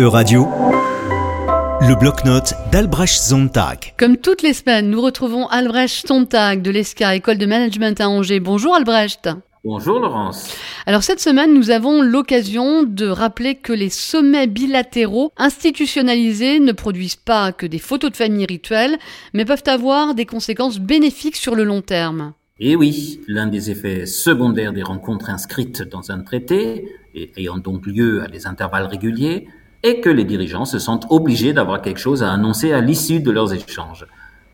E-Radio, le bloc-notes d'Albrecht Sontag. Comme toutes les semaines, nous retrouvons Albrecht Sontag de l'ESCA, École de Management à Angers. Bonjour Albrecht. Bonjour Laurence. Alors cette semaine, nous avons l'occasion de rappeler que les sommets bilatéraux institutionnalisés ne produisent pas que des photos de famille rituelles, mais peuvent avoir des conséquences bénéfiques sur le long terme. Et oui, l'un des effets secondaires des rencontres inscrites dans un traité, et ayant donc lieu à des intervalles réguliers, est que les dirigeants se sentent obligés d'avoir quelque chose à annoncer à l'issue de leurs échanges.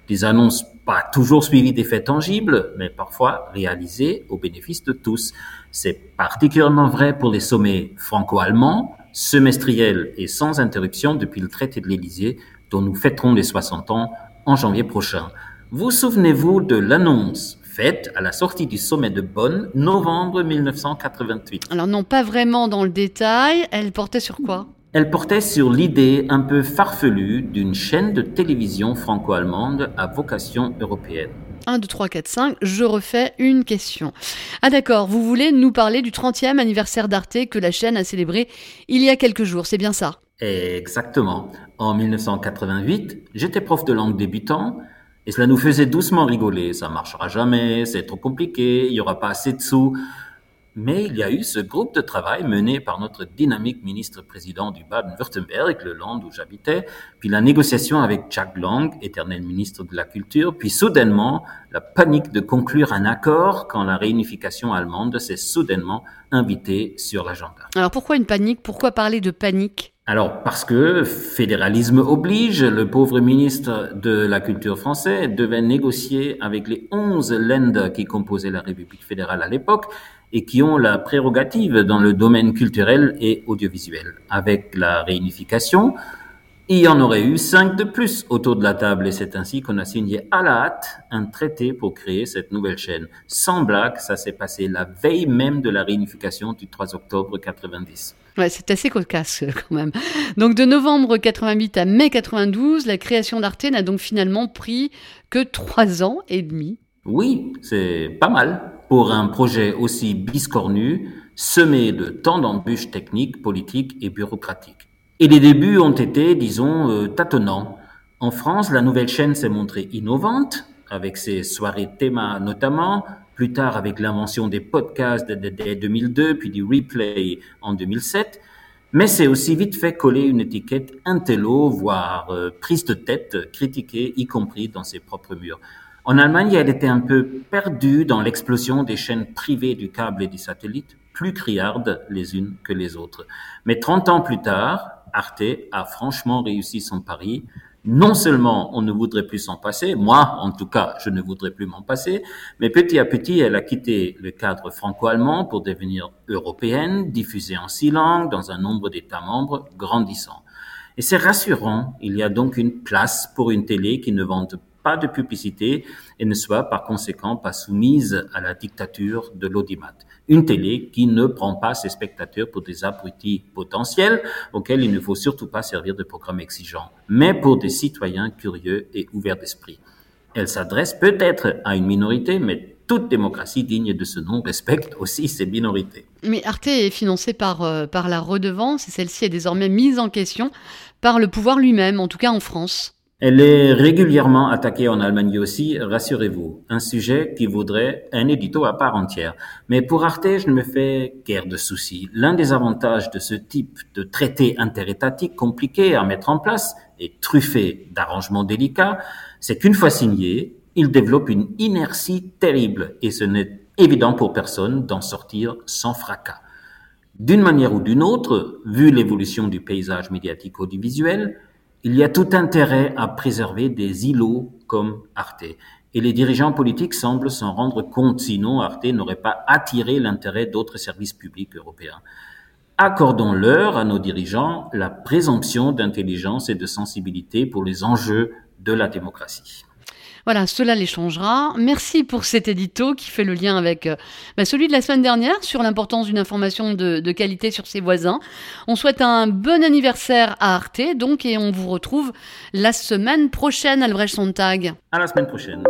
Des annonces pas toujours suivies d'effets tangibles, mais parfois réalisées au bénéfice de tous. C'est particulièrement vrai pour les sommets franco-allemands, semestriels et sans interruption depuis le traité de l'Élysée, dont nous fêterons les 60 ans en janvier prochain. Vous souvenez-vous de l'annonce faite à la sortie du sommet de Bonn, novembre 1988 Alors non, pas vraiment dans le détail, elle portait sur quoi? Elle portait sur l'idée un peu farfelue d'une chaîne de télévision franco-allemande à vocation européenne. 1, 2, 3, 4, 5, je refais une question. Ah d'accord, vous voulez nous parler du 30e anniversaire d'Arte que la chaîne a célébré il y a quelques jours, c'est bien ça? Exactement. En 1988, j'étais prof de langue débutant et cela nous faisait doucement rigoler. Ça marchera jamais, c'est trop compliqué, il n'y aura pas assez de sous. Mais il y a eu ce groupe de travail mené par notre dynamique ministre-président du Baden-Württemberg, le land où j'habitais, puis la négociation avec Jack Lang, éternel ministre de la Culture, puis soudainement la panique de conclure un accord quand la réunification allemande s'est soudainement invitée sur l'agenda. Alors pourquoi une panique? Pourquoi parler de panique? Alors, parce que fédéralisme oblige, le pauvre ministre de la Culture français devait négocier avec les onze Länder qui composaient la République fédérale à l'époque et qui ont la prérogative dans le domaine culturel et audiovisuel. Avec la réunification, il y en aurait eu cinq de plus autour de la table et c'est ainsi qu'on a signé à la hâte un traité pour créer cette nouvelle chaîne. Sans blague, ça s'est passé la veille même de la réunification du 3 octobre 90. C'est assez cocasse quand même. Donc de novembre 88 à mai 92, la création d'Arte n'a donc finalement pris que trois ans et demi. Oui, c'est pas mal pour un projet aussi biscornu, semé de tant d'embûches techniques, politiques et bureaucratiques. Et les débuts ont été, disons, euh, tâtonnants. En France, la nouvelle chaîne s'est montrée innovante, avec ses soirées théma notamment, plus tard avec l'invention des podcasts dès 2002, puis du replay en 2007, mais c'est aussi vite fait coller une étiquette intello, voire euh, prise de tête, critiquée, y compris dans ses propres murs. En Allemagne, elle était un peu perdue dans l'explosion des chaînes privées du câble et du satellite, plus criardes les unes que les autres. Mais 30 ans plus tard, Arte a franchement réussi son pari. Non seulement on ne voudrait plus s'en passer, moi en tout cas je ne voudrais plus m'en passer, mais petit à petit elle a quitté le cadre franco-allemand pour devenir européenne, diffusée en six langues dans un nombre d'États membres grandissant. Et c'est rassurant, il y a donc une place pour une télé qui ne vende pas de publicité et ne soit par conséquent pas soumise à la dictature de l'audimat. Une télé qui ne prend pas ses spectateurs pour des abrutis potentiels auxquels il ne faut surtout pas servir de programme exigeant, mais pour des citoyens curieux et ouverts d'esprit. Elle s'adresse peut-être à une minorité, mais toute démocratie digne de ce nom respecte aussi ses minorités. Mais Arte est financé par, euh, par la redevance et celle-ci est désormais mise en question par le pouvoir lui-même, en tout cas en France. Elle est régulièrement attaquée en Allemagne aussi, rassurez-vous, un sujet qui voudrait un édito à part entière. Mais pour Arte, je ne me fais guère de soucis. L'un des avantages de ce type de traité interétatique compliqué à mettre en place et truffé d'arrangements délicats, c'est qu'une fois signé, il développe une inertie terrible et ce n'est évident pour personne d'en sortir sans fracas. D'une manière ou d'une autre, vu l'évolution du paysage médiatique audiovisuel, il y a tout intérêt à préserver des îlots comme Arte. Et les dirigeants politiques semblent s'en rendre compte, sinon Arte n'aurait pas attiré l'intérêt d'autres services publics européens. Accordons-leur à nos dirigeants la présomption d'intelligence et de sensibilité pour les enjeux de la démocratie. Voilà, cela les changera. Merci pour cet édito qui fait le lien avec euh, bah, celui de la semaine dernière sur l'importance d'une information de, de, qualité sur ses voisins. On souhaite un bon anniversaire à Arte, donc, et on vous retrouve la semaine prochaine, Albrecht Sontag. À la semaine prochaine.